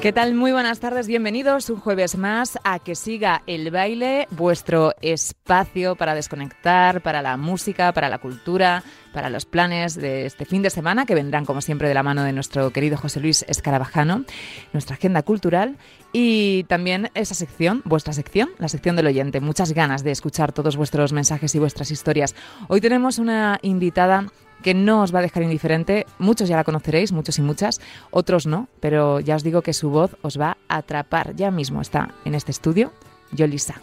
¿Qué tal? Muy buenas tardes, bienvenidos un jueves más a Que Siga el Baile, vuestro espacio para desconectar, para la música, para la cultura, para los planes de este fin de semana, que vendrán como siempre de la mano de nuestro querido José Luis Escarabajano, nuestra agenda cultural y también esa sección, vuestra sección, la sección del oyente. Muchas ganas de escuchar todos vuestros mensajes y vuestras historias. Hoy tenemos una invitada que no os va a dejar indiferente. Muchos ya la conoceréis, muchos y muchas, otros no, pero ya os digo que su voz os va a atrapar. Ya mismo está en este estudio, Yolisa.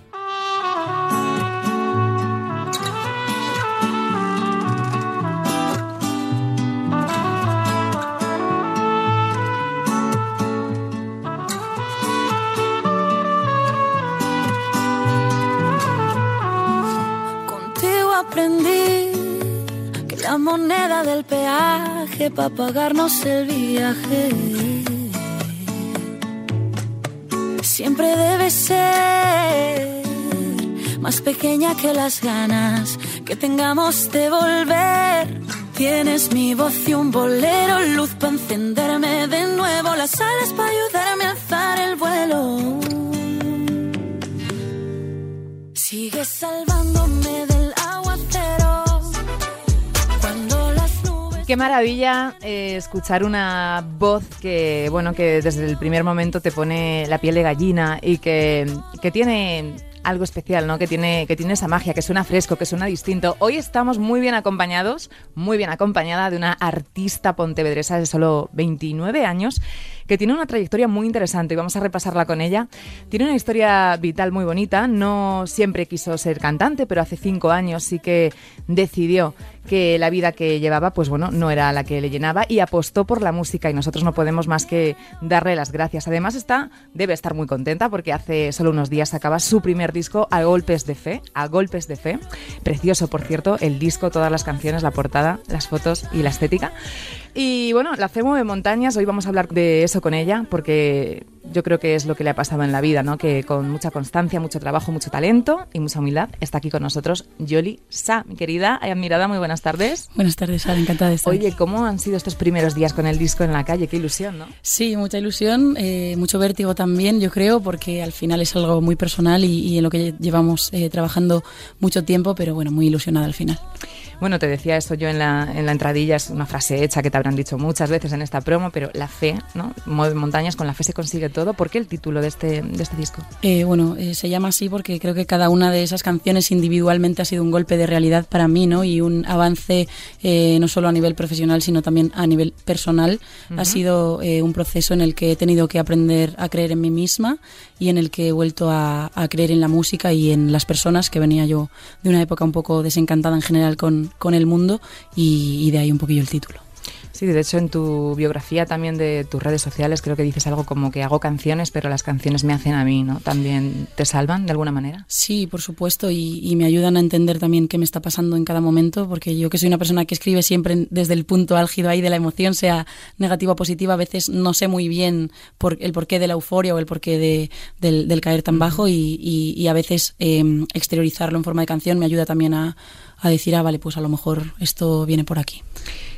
La moneda del peaje para pagarnos el viaje. Siempre debe ser más pequeña que las ganas que tengamos de volver. Tienes mi voz y un bolero, luz para encenderme de nuevo, las alas para ayudarme a alzar el vuelo. Sigue salvándome Qué maravilla eh, escuchar una voz que, bueno, que desde el primer momento te pone la piel de gallina y que, que tiene algo especial, ¿no? Que tiene, que tiene esa magia, que suena fresco, que suena distinto. Hoy estamos muy bien acompañados, muy bien acompañada de una artista pontevedresa de solo 29 años que tiene una trayectoria muy interesante y vamos a repasarla con ella. Tiene una historia vital muy bonita, no siempre quiso ser cantante, pero hace cinco años sí que decidió que la vida que llevaba, pues bueno, no era la que le llenaba y apostó por la música y nosotros no podemos más que darle las gracias. Además está, debe estar muy contenta porque hace solo unos días acaba su primer disco a golpes de fe, a golpes de fe. Precioso, por cierto, el disco, todas las canciones, la portada, las fotos y la estética. Y bueno, la FEMO de montañas, hoy vamos a hablar de eso con ella, porque yo creo que es lo que le ha pasado en la vida, ¿no? Que con mucha constancia, mucho trabajo, mucho talento y mucha humildad está aquí con nosotros Yoli Sa, mi querida y admirada, muy buenas tardes. Buenas tardes, Sara, encantada de estar Oye, ¿cómo han sido estos primeros días con el disco en la calle? Qué ilusión, ¿no? Sí, mucha ilusión, eh, mucho vértigo también, yo creo, porque al final es algo muy personal y, y en lo que llevamos eh, trabajando mucho tiempo, pero bueno, muy ilusionada al final. Bueno, te decía esto yo en la, en la entradilla, es una frase hecha que te habrán dicho muchas veces en esta promo, pero la fe, ¿no? Mueve montañas, con la fe se consigue todo. ¿Por qué el título de este, de este disco? Eh, bueno, eh, se llama así porque creo que cada una de esas canciones individualmente ha sido un golpe de realidad para mí, ¿no? Y un avance eh, no solo a nivel profesional, sino también a nivel personal. Uh -huh. Ha sido eh, un proceso en el que he tenido que aprender a creer en mí misma y en el que he vuelto a, a creer en la música y en las personas, que venía yo de una época un poco desencantada en general con, con el mundo y, y de ahí un poquillo el título. Sí, de hecho en tu biografía también de tus redes sociales creo que dices algo como que hago canciones, pero las canciones me hacen a mí, ¿no? ¿También te salvan de alguna manera? Sí, por supuesto, y, y me ayudan a entender también qué me está pasando en cada momento, porque yo que soy una persona que escribe siempre desde el punto álgido ahí de la emoción, sea negativa o positiva, a veces no sé muy bien por, el porqué de la euforia o el porqué de, del, del caer tan bajo y, y, y a veces eh, exteriorizarlo en forma de canción me ayuda también a, a decir, ah, vale, pues a lo mejor esto viene por aquí.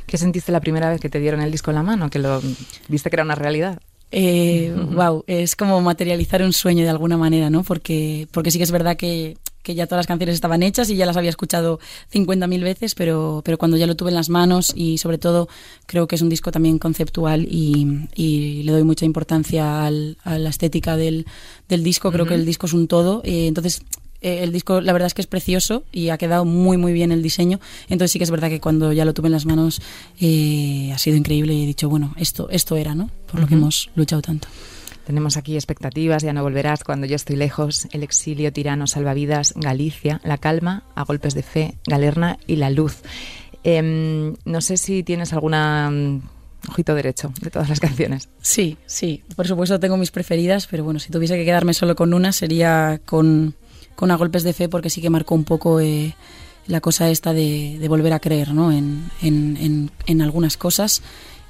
¿Qué sentiste la primera vez que te dieron el disco en la mano? Que lo viste que era una realidad. Eh, uh -huh. Wow, es como materializar un sueño de alguna manera, ¿no? Porque, porque sí que es verdad que, que ya todas las canciones estaban hechas y ya las había escuchado 50.000 veces, pero, pero cuando ya lo tuve en las manos y sobre todo creo que es un disco también conceptual y, y le doy mucha importancia al, a la estética del, del disco, creo uh -huh. que el disco es un todo, eh, entonces eh, el disco la verdad es que es precioso y ha quedado muy muy bien el diseño entonces sí que es verdad que cuando ya lo tuve en las manos eh, ha sido increíble y he dicho bueno esto esto era no por lo uh -huh. que hemos luchado tanto tenemos aquí expectativas, ya no volverás cuando yo estoy lejos, el exilio, tirano, salvavidas, Galicia, la calma, a golpes de fe, Galerna y la luz. Eh, no sé si tienes alguna mm, ojito derecho de todas las canciones. Sí, sí, por supuesto tengo mis preferidas, pero bueno, si tuviese que quedarme solo con una sería con con A Golpes de Fe porque sí que marcó un poco eh, la cosa esta de, de, volver a creer ¿no? en, en, en, en algunas cosas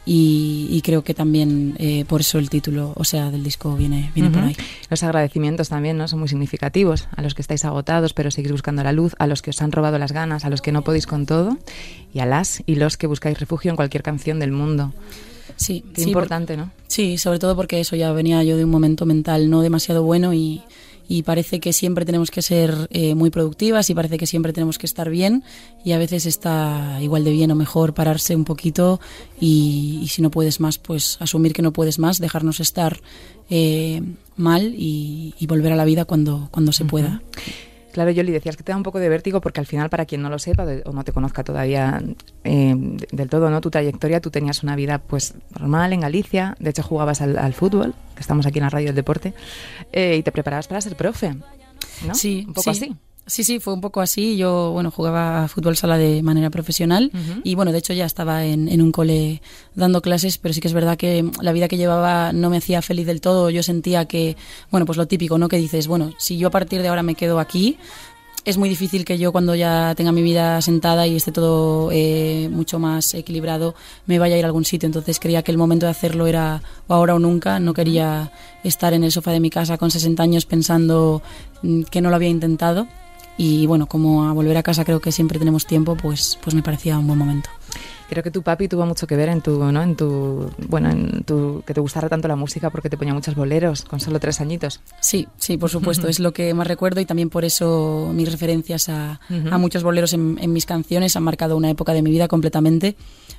y, creo que también eh, por eso el título, o sea, del disco viene, viene por ahí. Los agradecimientos también, ¿no? Son muy significativos a los que estáis agotados pero seguís buscando la luz, a los que os han robado las ganas, a los que no podéis con todo y a las y los que buscáis refugio en cualquier canción del mundo. Sí, Qué importante, ¿no? Sí, sobre todo porque eso ya venía yo de un momento mental no demasiado bueno y, y parece que siempre tenemos que ser eh, muy productivas y parece que siempre tenemos que estar bien y a veces está igual de bien o mejor pararse un poquito y, si no puedes más, pues asumir que no puedes más, dejarnos estar eh, mal y, volver a la vida cuando, cuando se pueda. Claro, Yoli, decías que te da un poco de vértigo porque al final, para quien no lo sepa o no te conozca todavía eh, del todo, ¿no? Tu trayectoria, tú tenías una vida pues normal en Galicia, de hecho jugabas al, fútbol, que estamos aquí en la radio del deporte, eh, y te preparabas para ser profe, ¿no? Sí, un poco así. Sí, sí, fue un poco así. Yo, bueno, jugaba fútbol sala de manera profesional y, bueno, de hecho ya estaba en, en, un cole dando clases, pero sí que es verdad que la vida que llevaba no me hacía feliz del todo. Yo sentía que, bueno, pues lo típico, ¿no? Que dices, bueno, si yo a partir de ahora me quedo aquí, es muy difícil que yo cuando ya tenga mi vida sentada y esté todo eh, mucho más equilibrado me vaya a ir a algún sitio. Entonces creía que el momento de hacerlo era o ahora o nunca. No quería estar en el sofá de mi casa con 60 años pensando mm, que no lo había intentado y bueno, como a volver a casa creo que siempre tenemos tiempo, pues, pues me parecía un buen momento. Creo que tu papi tuvo mucho que ver en tu, ¿no? En tu, bueno, en tu, que te gustara tanto la música porque te ponía muchos boleros con solo tres añitos. Sí, sí, por supuesto, es lo que más recuerdo y también por eso mis referencias a, a muchos boleros en, en, mis canciones han marcado una época de mi vida completamente.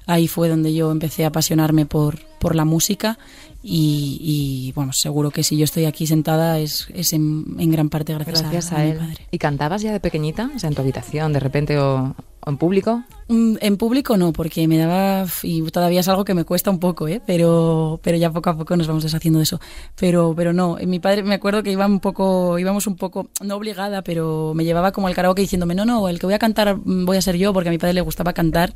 Ahí fue donde yo empecé a apasionarme por, por la música y, bueno, seguro que si yo estoy aquí sentada es, es en, gran parte gracias, a, él. Mi padre. ¿Y cantabas ya de pequeñita? O sea, en tu habitación, de repente, o, en público? Mm, en público no, porque me daba, y todavía es algo que me cuesta un poco, ¿eh? pero, pero ya poco a poco nos vamos deshaciendo de eso. Pero, pero no, mi padre me acuerdo que iba un poco, íbamos un poco, no obligada, pero me llevaba como al karaoke diciéndome, no, no, el que voy a cantar mm, voy a ser yo, porque a mi padre le gustaba cantar.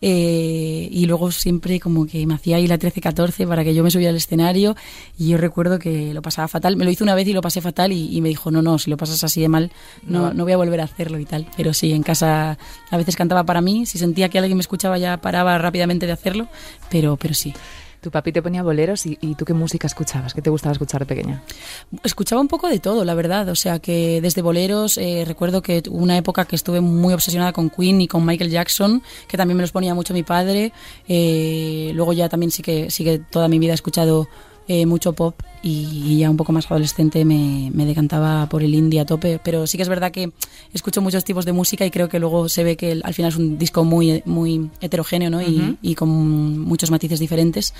Eh, y luego siempre como que me hacía ahí la 13-14 para que yo me subiera al escenario. Y yo recuerdo que lo pasaba fatal. Me lo hice una vez y lo pasé fatal y, me dijo, no, no, si lo pasas así de mal, no, no voy a volver a hacerlo y tal. Pero sí, en casa a veces cantaba para mí, si sentía que alguien me escuchaba ya paraba rápidamente de hacerlo, pero, pero sí. Tu papi te ponía boleros y, tú qué música escuchabas, qué te gustaba escuchar de pequeña. Escuchaba un poco de todo, la verdad. O sea que desde boleros eh, recuerdo que hubo una época que estuve muy obsesionada con Queen y con Michael Jackson, que también me los ponía mucho mi padre. Eh, luego ya también sí que, sí que toda mi vida he escuchado eh, mucho pop y, ya un poco más adolescente me, me, decantaba por el indie a tope. Pero sí que es verdad que escucho muchos tipos de música y creo que luego se ve que al final es un disco muy, muy heterogéneo ¿no? y, y con muchos matices diferentes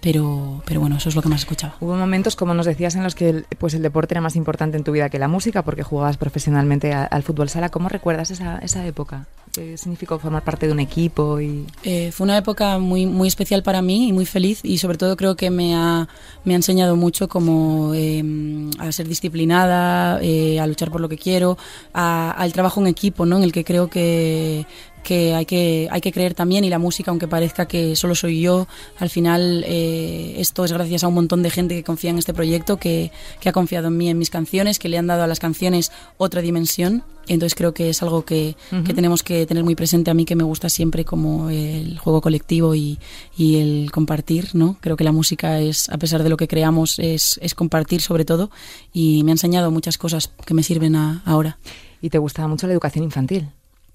pero, pero bueno, eso es lo que más escuchaba. Hubo momentos, como nos decías, en los que el, pues el deporte era más importante en tu vida que la música, porque jugabas profesionalmente al fútbol sala. ¿Cómo recuerdas esa, esa época? ¿Qué significó formar parte de un equipo? Y... Eh, fue una época muy, muy especial para mí y muy feliz y sobre todo creo que me ha, me ha enseñado mucho como em, a ser disciplinada, eh, a luchar por lo que quiero, al trabajo en equipo, ¿no? en el que creo que que hay que, hay que creer también y la música, aunque parezca que solo soy yo, al final eh, esto es gracias a un montón de gente que confía en este proyecto, que, que, ha confiado en mí, en mis canciones, que le han dado a las canciones otra dimensión. Entonces creo que es algo que, que tenemos que tener muy presente a mí, que me gusta siempre como el juego colectivo y, y, el compartir, ¿no? Creo que la música es, a pesar de lo que creamos, es, es compartir sobre todo y me ha enseñado muchas cosas que me sirven ahora. ¿Y te gustaba mucho la educación infantil?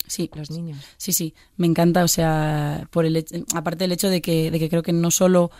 Sí, los niños. Sí, sí, me encanta, o sea, por el aparte del hecho de que, de que creo que no solo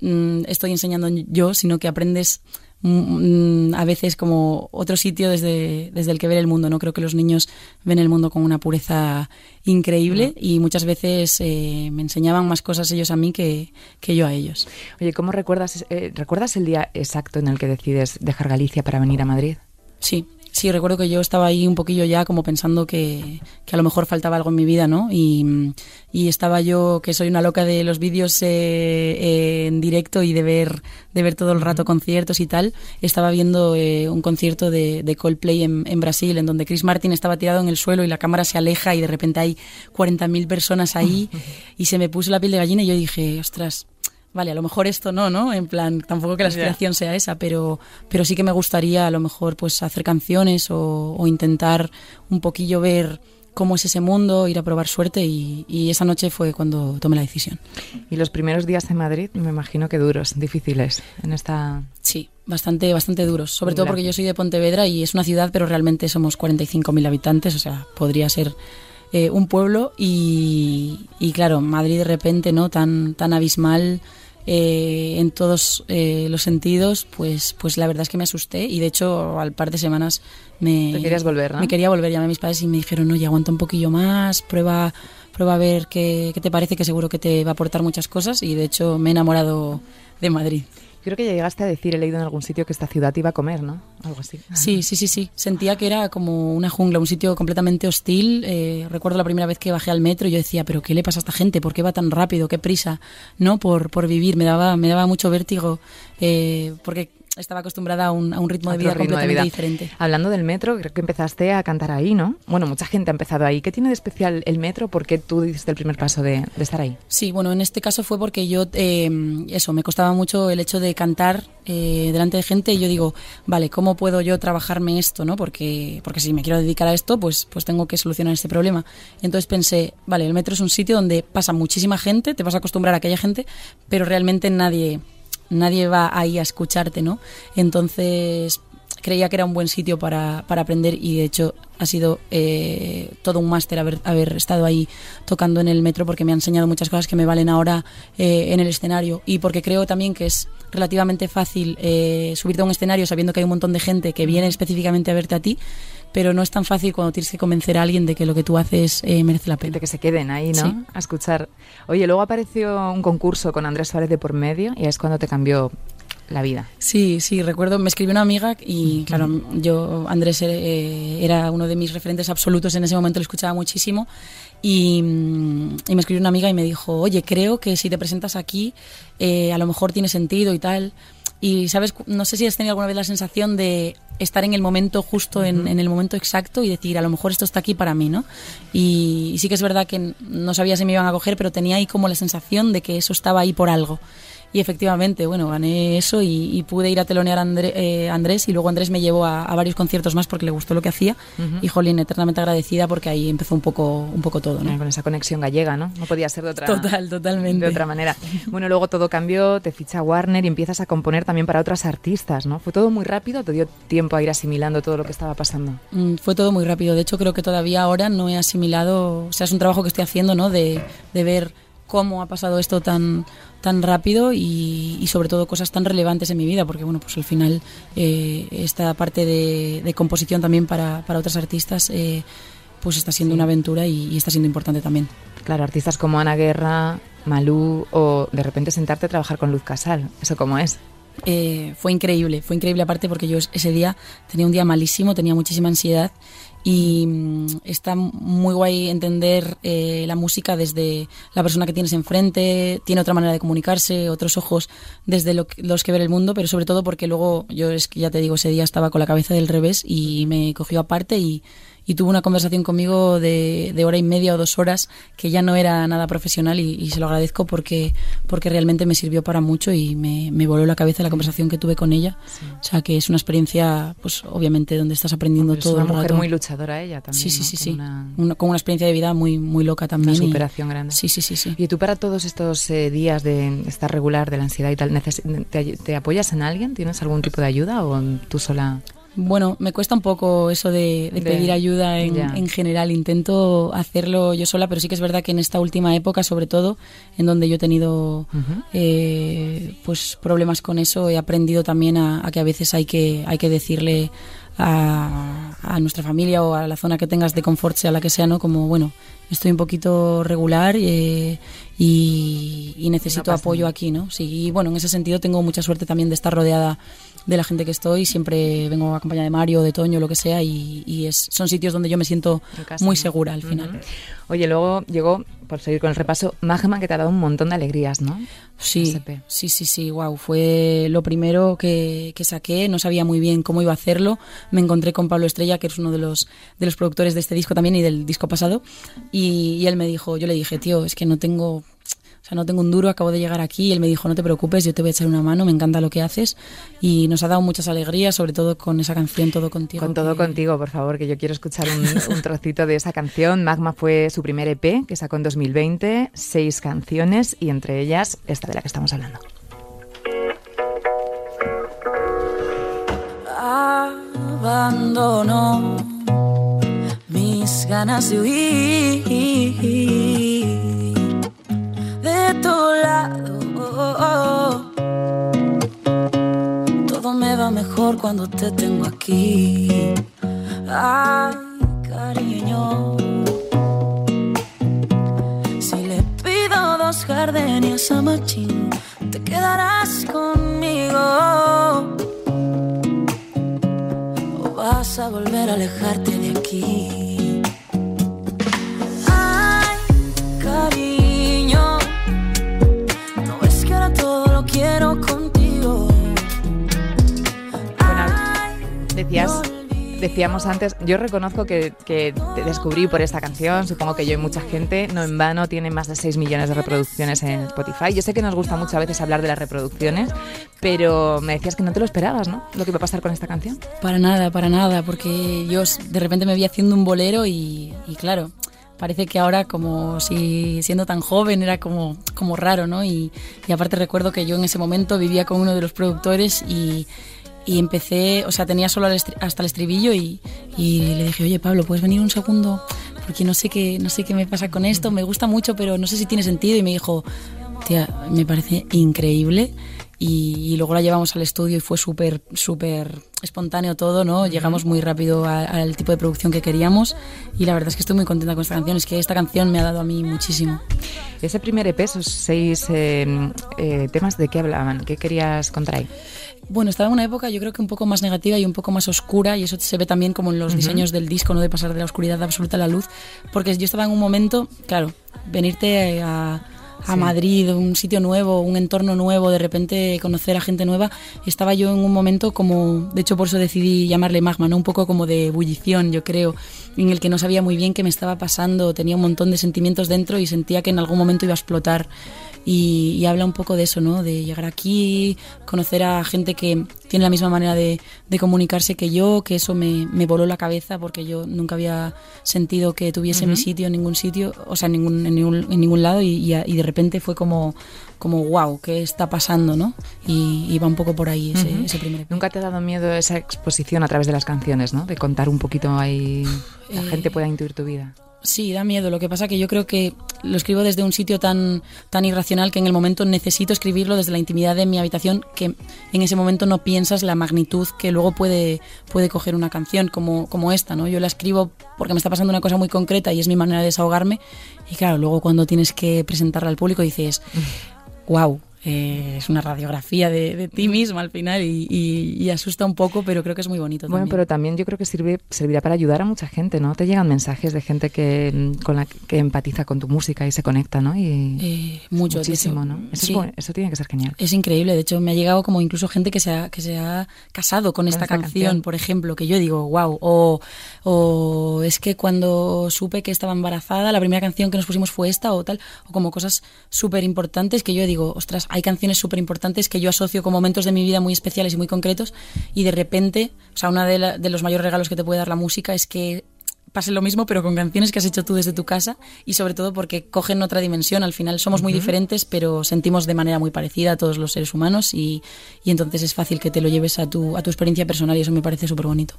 mm, estoy enseñando yo, sino que aprendes mm, a veces como otro sitio desde, desde el que ver el mundo, ¿no? Creo que los niños ven el mundo con una pureza increíble y muchas veces eh, me enseñaban más cosas ellos a mí que, que yo a ellos. Oye, ¿cómo recuerdas, eh, recuerdas el día exacto en el que decides dejar Galicia para venir a Madrid? Sí, Sí, recuerdo que yo estaba ahí un poquillo ya como pensando que, que a lo mejor faltaba algo en mi vida, ¿no? Y, y estaba yo, que soy una loca de los vídeos eh, eh, en directo y de ver, de ver todo el rato conciertos y tal, estaba viendo eh, un concierto de, de Coldplay en, en, Brasil, en donde Chris Martin estaba tirado en el suelo y la cámara se aleja y de repente hay 40.000 personas ahí y se me puso la piel de gallina y yo dije, ostras, vale, a lo mejor esto no, ¿no? En plan, tampoco que la aspiración sea esa, pero, pero sí que me gustaría a lo mejor pues hacer canciones o, intentar un poquillo ver cómo es ese mundo, ir a probar suerte y, y, esa noche fue cuando tomé la decisión. Y los primeros días en Madrid, me imagino que duros, difíciles en esta... Sí, bastante, bastante duros, sobre todo porque yo soy de Pontevedra y es una ciudad, pero realmente somos 45.000 habitantes, o sea, podría ser eh, un pueblo y, y, claro, Madrid de repente, ¿no? Tan, tan abismal eh, en todos eh, los sentidos, pues, pues la verdad es que me asusté y de hecho al par de semanas me... ¿Te querías volver, Me quería volver, llamé a mis padres y me dijeron, oye, aguanta un poquillo más, prueba, prueba a ver qué, qué te parece, que seguro que te va a aportar muchas cosas y de hecho me he enamorado de Madrid. Creo que ya llegaste a decir, he leído en algún sitio que esta ciudad iba a comer, ¿no? Algo así. Sí, sí, sí, sí. Sentía que era como una jungla, un sitio completamente hostil. Eh, recuerdo la primera vez que bajé al metro y yo decía, pero ¿qué le pasa a esta gente? ¿Por qué va tan rápido? ¿Qué prisa? ¿No? Por, por vivir. Me daba, me daba mucho vértigo eh, porque estaba acostumbrada a un, a un ritmo de vida completamente diferente. Hablando del metro, creo que empezaste a cantar ahí, ¿no? Bueno, mucha gente ha empezado ahí. ¿Qué tiene de especial el metro? ¿Por qué tú diste el primer paso de, de estar ahí? Sí, bueno, en este caso fue porque yo, eh, eso, me costaba mucho el hecho de cantar eh, delante de gente y yo digo, vale, ¿cómo puedo yo trabajarme esto, no? Porque, porque si me quiero dedicar a esto, pues, pues tengo que solucionar este problema. Entonces pensé, vale, el metro es un sitio donde pasa muchísima gente, te vas a acostumbrar a que haya gente, pero realmente nadie nadie va ahí a escucharte, ¿no? Entonces creía que era un buen sitio para, para aprender y de hecho ha sido eh, todo un máster haber, haber estado ahí tocando en el metro porque me ha enseñado muchas cosas que me valen ahora eh, en el escenario y porque creo también que es relativamente fácil eh, subirte a un escenario sabiendo que hay un montón de gente que viene específicamente a verte a ti pero no es tan fácil cuando tienes que convencer a alguien de que lo que tú haces eh, merece la pena. De que se queden ahí, ¿no? A escuchar. Oye, luego apareció un concurso con Andrés Suárez de por medio y es cuando te cambió la vida. Sí, sí, recuerdo, me escribió una amiga y claro, yo, Andrés eh, era uno de mis referentes absolutos en ese momento, lo escuchaba muchísimo y, y, me escribió una amiga y me dijo, oye, creo que si te presentas aquí eh, a lo mejor tiene sentido y tal. Y, ¿sabes? No sé si has tenido alguna vez la sensación de estar en el momento justo, en, en, el momento exacto y decir, a lo mejor esto está aquí para mí, ¿no? Y, y, sí que es verdad que no sabía si me iban a coger, pero tenía ahí como la sensación de que eso estaba ahí por algo. Y efectivamente, bueno, gané eso y, y pude ir a telonear a André, eh, Andrés y luego Andrés me llevó a, a, varios conciertos más porque le gustó lo que hacía uh -huh. y jolín, eternamente agradecida porque ahí empezó un poco, un poco todo, ¿no? Con esa conexión gallega, ¿no? No podía ser de otra, Total, totalmente. de otra manera. Bueno, luego todo cambió, te ficha Warner y empiezas a componer también para otras artistas, ¿no? ¿Fue todo muy rápido? ¿Te dio tiempo a ir asimilando todo lo que estaba pasando? Mm, fue todo muy rápido. De hecho, creo que todavía ahora no he asimilado, o sea, es un trabajo que estoy haciendo, ¿no? De, de ver cómo ha pasado esto tan tan rápido y, y, sobre todo cosas tan relevantes en mi vida porque bueno pues al final eh, esta parte de, de, composición también para, para otras artistas eh, pues está siendo sí. una aventura y, y, está siendo importante también. Claro artistas como Ana Guerra Malú o de repente sentarte a trabajar con Luz Casal. Eso cómo es eh, fue increíble fue increíble aparte porque yo ese día tenía un día malísimo tenía muchísima ansiedad y mm, está muy guay entender eh, la música desde la persona que tienes enfrente, tiene otra manera de comunicarse, otros ojos desde lo los que ver el mundo, pero sobre todo porque luego yo es que ya te digo, ese día estaba con la cabeza del revés y me cogió aparte y, y tuvo una conversación conmigo de, de, hora y media o dos horas que ya no era nada profesional y, y se lo agradezco porque, porque realmente me sirvió para mucho y me, me voló la cabeza la conversación que tuve con ella. Sí. O sea, que es una experiencia, pues obviamente, donde estás aprendiendo todo es una el mujer rato. muy luchadora ella también. Sí, sí, ¿no? sí. sí. Una... Una, con una experiencia de vida muy, muy loca también. Una superación y... grande. Sí, sí, sí, sí. Y tú para todos estos eh, días de estar regular, de la ansiedad y tal, te, ¿te apoyas en alguien? ¿Tienes algún tipo de ayuda o tú sola...? Bueno, me cuesta un poco eso de, de, de pedir ayuda en, en, general. Intento hacerlo yo sola, pero sí que es verdad que en esta última época, sobre todo, en donde yo he tenido uh -huh. eh, pues problemas con eso, he aprendido también a, a, que a veces hay que, hay que decirle a, a, nuestra familia o a la zona que tengas de confort, sea la que sea, ¿no? Como, bueno, estoy un poquito regular eh, y, y, necesito no apoyo aquí, ¿no? Sí, y bueno, en ese sentido tengo mucha suerte también de estar rodeada de la gente que estoy. Siempre vengo acompañada de Mario, de Toño, lo que sea, y, y es, son sitios donde yo me siento muy segura al final. Uh -huh. Oye, luego llegó, por seguir con el repaso, Magma, que te ha dado un montón de alegrías, ¿no? Sí, SP. sí, sí, sí, wow. Fue lo primero que, que, saqué, no sabía muy bien cómo iba a hacerlo. Me encontré con Pablo Estrella, que es uno de los, de los productores de este disco también y del disco pasado, y, y él me dijo, yo le dije, tío, es que no tengo o sea, no tengo un duro, acabo de llegar aquí. Y él me dijo, no te preocupes, yo te voy a echar una mano, me encanta lo que haces. Y nos ha dado muchas alegrías, sobre todo con esa canción Todo Contigo. Con Todo Contigo, por favor, que yo quiero escuchar un, un, trocito de esa canción. Magma fue su primer EP, que sacó en 2020, seis canciones y entre ellas esta de la que estamos hablando. Abandono mis ganas de huir Todo me va mejor cuando te tengo aquí. Ay, cariño. Si le pido dos jardines a Machín, te quedarás conmigo. O vas a volver a alejarte de aquí. Ay, cariño. Decías, decíamos antes, yo reconozco que, que te descubrí por esta canción, supongo que yo y mucha gente, no en vano, tiene más de 6 millones de reproducciones en Spotify. Yo sé que nos gusta mucho a veces hablar de las reproducciones, pero me decías que no te lo esperabas, ¿no? Lo que iba a pasar con esta canción. Para nada, para nada, porque yo de repente me vi haciendo un bolero y, y claro, parece que ahora como si siendo tan joven era como, como raro, ¿no? Y, y aparte recuerdo que yo en ese momento vivía con uno de los productores y, y empecé, o sea, tenía solo hasta el estribillo y, y le dije, oye Pablo, ¿puedes venir un segundo? Porque no sé qué, no sé qué me pasa con esto, me gusta mucho, pero no sé si tiene sentido. Y me dijo, tía, me parece increíble. Y, y luego la llevamos al estudio y fue súper, súper espontáneo todo, ¿no? Llegamos muy rápido al tipo de producción que queríamos y la verdad es que estoy muy contenta con esta canción. Es que esta canción me ha dado a mí muchísimo. Ese primer EP, esos seis eh, eh, temas, ¿de qué hablaban? ¿Qué querías contar ahí? Bueno, estaba en una época yo creo que un poco más negativa y un poco más oscura y eso se ve también como en los diseños del disco, ¿no? De pasar de la oscuridad absoluta a la luz, porque yo estaba en un momento, claro, venirte a, a Madrid, un sitio nuevo, un entorno nuevo, de repente conocer a gente nueva, estaba yo en un momento como, de hecho por eso decidí llamarle magma, ¿no? Un poco como de ebullición, yo creo, en el que no sabía muy bien qué me estaba pasando, tenía un montón de sentimientos dentro y sentía que en algún momento iba a explotar. Y, y habla un poco de eso, ¿no? De llegar aquí, conocer a gente que tiene la misma manera de, de comunicarse que yo, que eso me, me voló la cabeza porque yo nunca había sentido que tuviese mi sitio en ningún sitio, o sea, en ningún, en ningún, en ningún lado y, y, a- y de repente fue como, como wow, ¿qué está pasando, no? Y, y va un poco por ahí ese, ese primer. ¿Nunca te ha dado miedo esa exposición a través de las canciones, ¿no? De contar un poquito ahí, la Eh, gente pueda intuir tu vida. Sí, da miedo. Lo que pasa que yo creo que lo escribo desde un sitio tan, tan irracional que en el momento necesito escribirlo desde la intimidad de mi habitación, que en ese momento no piensas la magnitud que luego puede, puede coger una canción como, como esta, ¿no? Yo la escribo porque me está pasando una cosa muy concreta y es mi manera de desahogarme. Y claro, luego cuando tienes que presentarla al público dices, wow. Es una radiografía de, de ti mismo al final y, y- y asusta un poco, pero creo que es muy bonito. Bueno, también. pero también yo creo que sirve, servirá para ayudar a mucha gente, ¿no? Te llegan mensajes de gente que con la que empatiza con tu música y se conecta, ¿no? Y Eh, mucho, muchísimo, hecho, ¿no? Eso, sí. es bueno, eso tiene que ser genial. Es increíble, de hecho me ha llegado como incluso gente que se ha, que se ha casado con esta, esta canción, canción. por ejemplo, que yo digo, wow, o, o es que cuando supe que estaba embarazada, la primera canción que nos pusimos fue esta o tal, o como cosas súper importantes que yo digo, ostras, hay canciones súper importantes que yo asocio con momentos de mi vida muy especiales y muy concretos y de repente, o sea, uno de, de los mayores regalos que te puede dar la música es que pase lo mismo, pero con canciones que has hecho tú desde tu casa y sobre todo porque cogen otra dimensión. Al final somos muy diferentes, pero sentimos de manera muy parecida a todos los seres humanos y, y entonces es fácil que te lo lleves a tu, a tu experiencia personal y eso me parece súper bonito.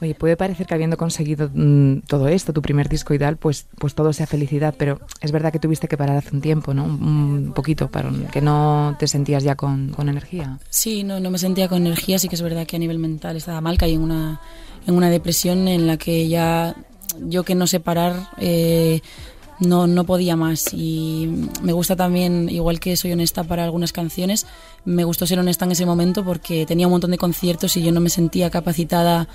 Oye, puede parecer que habiendo conseguido mm, todo esto, tu primer disco y tal, pues, pues todo sea felicidad, pero es verdad que tuviste que parar hace un tiempo, ¿no? Un, un poquito, para que no te sentías ya con, con energía. Sí, no, no me sentía con energía, sí que es verdad que a nivel mental estaba mal, caí en una, en una depresión en la que ya yo que no sé parar eh, no, no podía más. Y me gusta también, igual que soy honesta para algunas canciones, me gustó ser honesta en ese momento porque tenía un montón de conciertos y yo no me sentía capacitada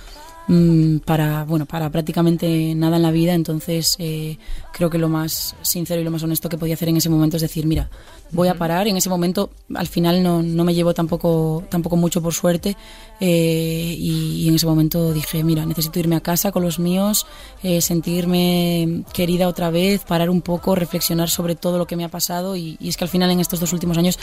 mm, para, bueno, para prácticamente nada en la vida, entonces eh, creo que lo más sincero y lo más honesto que podía hacer en ese momento es decir, mira, voy a parar. En ese momento, al final, no, no me llevo tampoco, tampoco mucho por suerte. Eh, y, en ese momento dije, mira, necesito irme a casa con los míos, eh, sentirme querida otra vez, parar un poco, reflexionar sobre todo lo que me ha pasado. Y, y es que al final, en estos dos últimos años,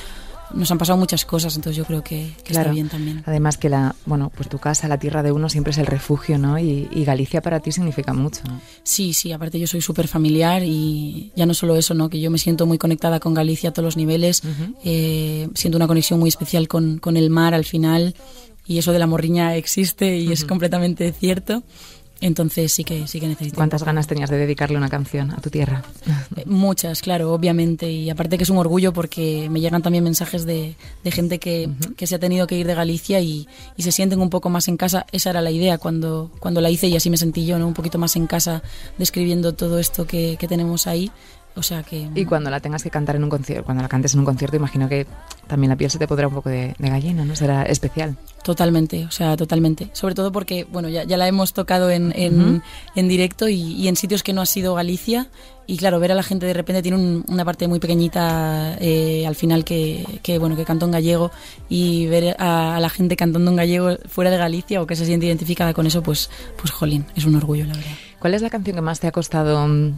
nos han pasado muchas cosas, entonces yo creo que, está bien también. Además que la, bueno, pues tu casa, la tierra de uno siempre es el refugio, ¿no? Y, Galicia para ti significa mucho, ¿no? Sí, sí, aparte yo soy súper familiar y ya no solo eso, ¿no? Que yo me siento muy conectada con Galicia a todos los niveles, eh, siento una conexión muy especial con, con el mar al final y eso de la morriña existe y es completamente cierto. Entonces sí que sí que necesito. ¿Cuántas ganas tenías de dedicarle una canción a tu tierra? Eh, muchas, claro, obviamente. Y aparte que es un orgullo porque me llegan también mensajes de, de gente que, que, se ha tenido que ir de Galicia y, y, se sienten un poco más en casa. Esa era la idea cuando, cuando la hice y así me sentí yo, ¿no? Un poquito más en casa describiendo todo esto que, que tenemos ahí. O sea que... Y cuando la tengas que cantar en un concierto, cuando la cantes en un concierto, imagino que también la piel se te podrá un poco de, gallina, ¿no? Será especial. Totalmente, o sea, totalmente. Sobre todo porque, bueno, ya, ya la hemos tocado en, en, en directo y, en sitios que no ha sido Galicia. Y claro, ver a la gente de repente tiene una parte muy pequeñita eh, al final que, que, bueno, que cantó en gallego y ver a, la gente cantando en gallego fuera de Galicia o que se siente identificada con eso, pues, pues jolín, es un orgullo, la verdad. ¿Cuál es la canción que más te ha costado mm,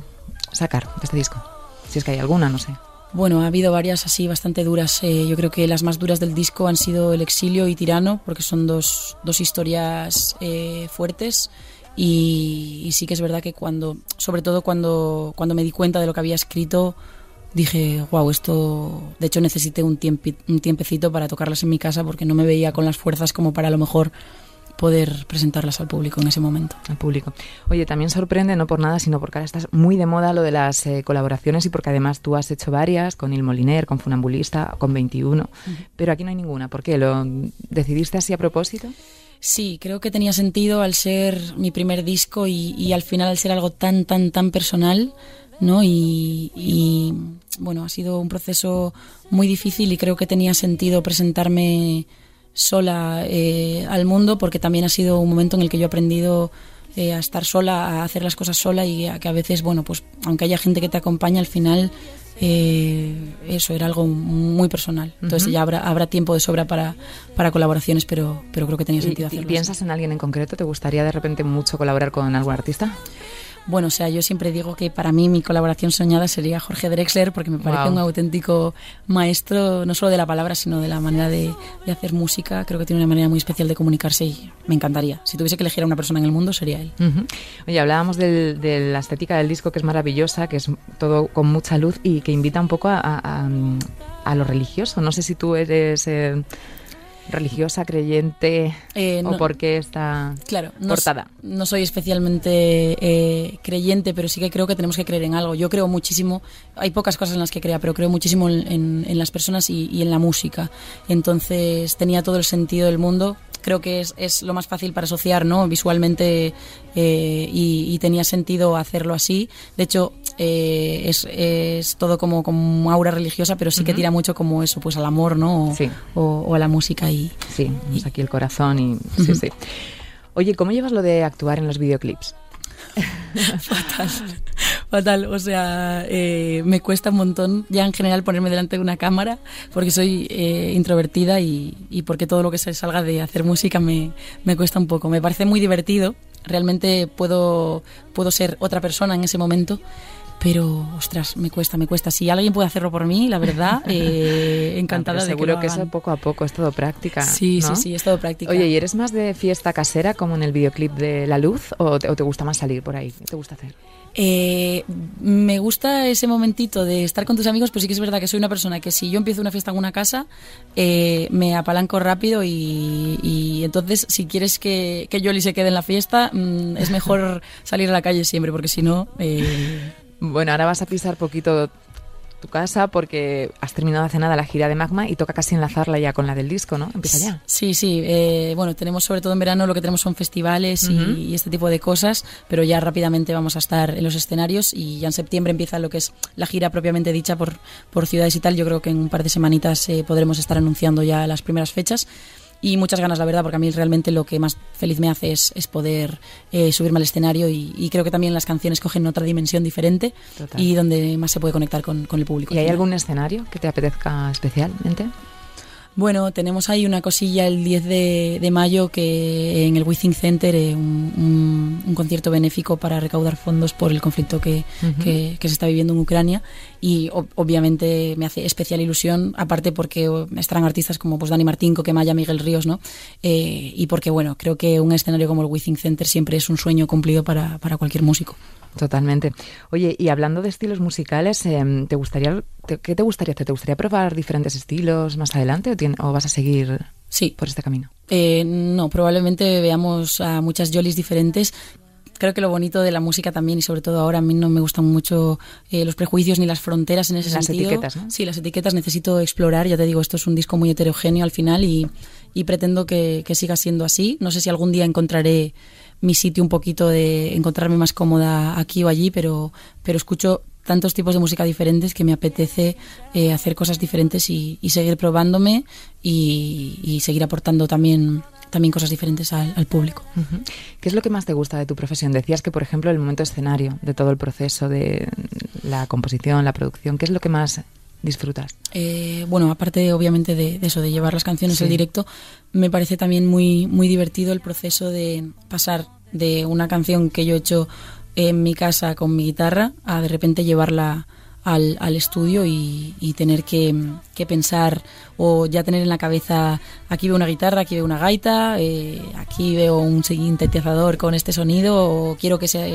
sacar de este disco? Si es que hay alguna, no sé. Bueno, ha habido varias así bastante duras. Eh, yo creo que las más duras del disco han sido El exilio y Tirano, porque son dos, dos historias eh, fuertes. Y, sí que es verdad que cuando, sobre todo cuando, cuando me di cuenta de lo que había escrito, dije, wow, esto, de hecho necesité un, un tiempecito para tocarlas en mi casa porque no me veía con las fuerzas como para a lo mejor poder presentarlas al público en ese momento. Al público. Oye, también sorprende, no por nada, sino porque ahora estás muy de moda lo de las eh, colaboraciones y porque además tú has hecho varias con Il Moliner, con Funambulista, con 21, pero aquí no hay ninguna. ¿Por qué? ¿Lo decidiste así a propósito? Sí, creo que tenía sentido al ser mi primer disco y, al final al ser algo tan, tan, tan personal, ¿no? Y, y, bueno, ha sido un proceso muy difícil y creo que tenía sentido presentarme sola eh, al mundo porque también ha sido un momento en el que yo he aprendido eh, a estar sola, a hacer las cosas sola y a que a veces, bueno, pues aunque haya gente que te acompañe, al final eh, eso era algo muy personal. Entonces ya habrá, habrá tiempo de sobra para, para colaboraciones, pero, pero creo que tenía sentido hacerlo. ¿Piensas en alguien en concreto? ¿Te gustaría de repente mucho colaborar con algún artista? Bueno, o sea, yo siempre digo que para mí mi colaboración soñada sería Jorge Drexler, porque me parece un auténtico maestro, no solo de la palabra, sino de la manera de, hacer música. Creo que tiene una manera muy especial de comunicarse y me encantaría. Si tuviese que elegir a una persona en el mundo, sería él. Oye, hablábamos de la estética del disco, que es maravillosa, que es todo con mucha luz y que invita un poco a, lo religioso. No sé si tú eres... Eh, religiosa, creyente eh, o por qué está claro, no, portada? No soy especialmente eh, creyente, pero sí que creo que tenemos que creer en algo. Yo creo muchísimo, hay pocas cosas en las que crea, pero creo muchísimo en, las personas y, en la música. Entonces tenía todo el sentido del mundo creo que es, es, lo más fácil para asociar ¿no? visualmente eh, y, tenía sentido hacerlo así. De hecho, eh, es, es, todo como, como aura religiosa, pero sí que tira mucho como eso, pues al amor, ¿no? O, a la música y... Sí, aquí el corazón y... Sí, sí. Oye, ¿cómo llevas lo de actuar en los videoclips? fatal, fatal. O sea, eh, me cuesta un montón ya en general ponerme delante de una cámara porque soy eh, introvertida y, y, porque todo lo que se salga de hacer música me, me cuesta un poco. Me parece muy divertido. Realmente puedo, puedo ser otra persona en ese momento pero ostras, me cuesta, me cuesta. Si alguien puede hacerlo por mí, la verdad, eh, encantada de seguro que, eso poco a poco es todo práctica. Sí, sí, sí, es todo práctica. Oye, ¿y eres más de fiesta casera como en el videoclip de La Luz o te, gusta más salir por ahí? ¿Qué te gusta hacer? Eh, me gusta ese momentito de estar con tus amigos, pero sí que es verdad que soy una persona que si yo empiezo una fiesta en una casa, eh, me apalanco rápido y, entonces si quieres que, que Yoli se quede en la fiesta, mm, es mejor salir a la calle siempre, porque si no... Eh, bueno, ahora vas a pisar poquito tu casa porque has terminado hace nada la gira de Magma y toca casi enlazarla ya con la del disco, ¿no? Empieza ya. Sí, sí. Eh, bueno, tenemos sobre todo en verano lo que tenemos son festivales y, este tipo de cosas, pero ya rápidamente vamos a estar en los escenarios y ya en septiembre empieza lo que es la gira propiamente dicha por, por ciudades y tal. Yo creo que en un par de semanitas eh, podremos estar anunciando ya las primeras fechas. Y muchas ganas, la verdad, porque a mí realmente lo que más feliz me hace es, es poder eh, subirme al escenario y, creo que también las canciones cogen otra dimensión diferente y donde más se puede conectar con, con el público. ¿Y hay algún escenario que te apetezca especialmente? Bueno, tenemos ahí una cosilla el 10 de, mayo que en el Withing Center, eh, un, concierto benéfico para recaudar fondos por el conflicto que, se está viviendo en Ucrania y obviamente me hace especial ilusión, aparte porque estarán artistas como pues Dani Martín, Coquemaya, Miguel Ríos, ¿no? Eh, y porque, bueno, creo que un escenario como el Withing Center siempre es un sueño cumplido para, para cualquier músico. Totalmente. Oye, y hablando de estilos musicales, em, ¿te gustaría, ¿qué te gustaría hacer? ¿Te gustaría probar diferentes estilos más adelante o, vas a seguir sí. por este camino? Eh, no, probablemente veamos a muchas Jolis diferentes creo que lo bonito de la música también y sobre todo ahora a mí no me gustan mucho eh, los prejuicios ni las fronteras en ese sentido. Las etiquetas, ¿no? Sí, las etiquetas necesito explorar. Ya te digo, esto es un disco muy heterogéneo al final y, pretendo que, que, siga siendo así. No sé si algún día encontraré mi sitio un poquito de encontrarme más cómoda aquí o allí, pero, pero escucho tantos tipos de música diferentes que me apetece eh, hacer cosas diferentes y, seguir probándome y, seguir aportando también también cosas diferentes al, público. ¿Qué es lo que más te gusta de tu profesión? Decías que, por ejemplo, el momento escenario, de todo el proceso de la composición, la producción, ¿qué es lo que más disfrutas? Eh, bueno, aparte obviamente de, eso, de llevar las canciones al directo, me parece también muy, muy divertido el proceso de pasar de una canción que yo he hecho en mi casa con mi guitarra a de repente llevarla al, al estudio y, tener que, pensar o ya tener en la cabeza aquí veo una guitarra, aquí veo una gaita, eh, aquí veo un sintetizador con este sonido o quiero que sea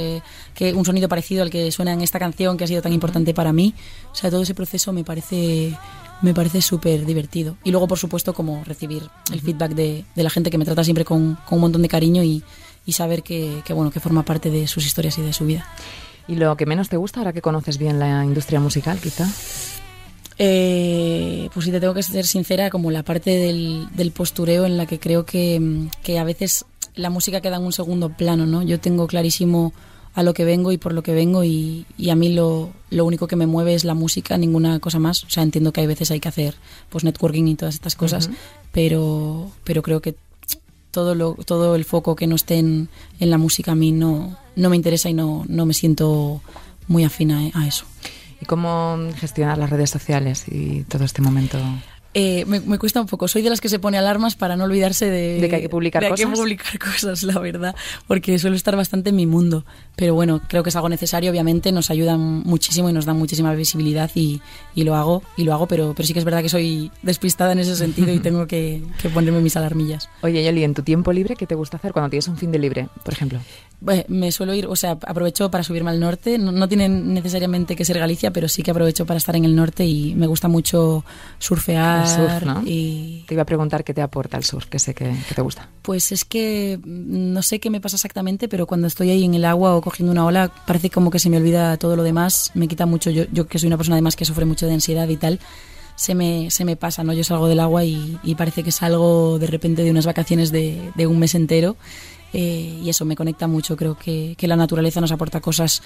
que un sonido parecido al que suena en esta canción que ha sido tan importante para mí. O sea, todo ese proceso me parece me parece súper divertido. Y luego, por supuesto, como recibir el feedback de, de, la gente que me trata siempre con, con un montón de cariño y, y saber que, que, bueno, que forma parte de sus historias y de su vida. ¿Y lo que menos te gusta ahora que conoces bien la industria musical, quizá? Eh, pues si te tengo que ser sincera, como la parte del, del postureo en la que creo que, que, a veces la música queda en un segundo plano, ¿no? Yo tengo clarísimo a lo que vengo y por lo que vengo y, y a mí lo, lo, único que me mueve es la música, ninguna cosa más. O sea, entiendo que hay veces hay que hacer pues networking y todas estas cosas, pero, pero creo que todo, lo, todo el foco que no esté en, en, la música a mí no, no me interesa y no, no me siento muy afina a eso. ¿Y cómo gestionar las redes sociales y todo este momento? Eh, me, cuesta un poco. Soy de las que se pone alarmas para no olvidarse de, de que hay que publicar cosas. Hay que publicar cosas, la verdad, porque suelo estar bastante en mi mundo. Pero bueno, creo que es algo necesario, obviamente, nos ayudan muchísimo y nos dan muchísima visibilidad y, y lo hago, y lo hago, pero, pero sí que es verdad que soy despistada en ese sentido y tengo que, que ponerme mis alarmillas. Oye, Yoli, en tu tiempo libre, ¿qué te gusta hacer cuando tienes un fin de libre, por ejemplo? Me suelo ir, o sea, aprovecho para subirme al norte. No, no tiene necesariamente que ser Galicia, pero sí que aprovecho para estar en el norte y me gusta mucho surfear. surf, ¿no? y... Te iba a preguntar qué te aporta el surf, que sé que, te gusta. Pues es que no sé qué me pasa exactamente, pero cuando estoy ahí en el agua o cogiendo una ola, parece como que se me olvida todo lo demás. Me quita mucho, yo, yo que soy una persona además que sufre mucho de ansiedad y tal se me, se me pasa, ¿no? Yo salgo del agua y, parece que salgo de repente de unas vacaciones de, de un mes entero eh, y eso me conecta mucho. Creo que, que, la naturaleza nos aporta cosas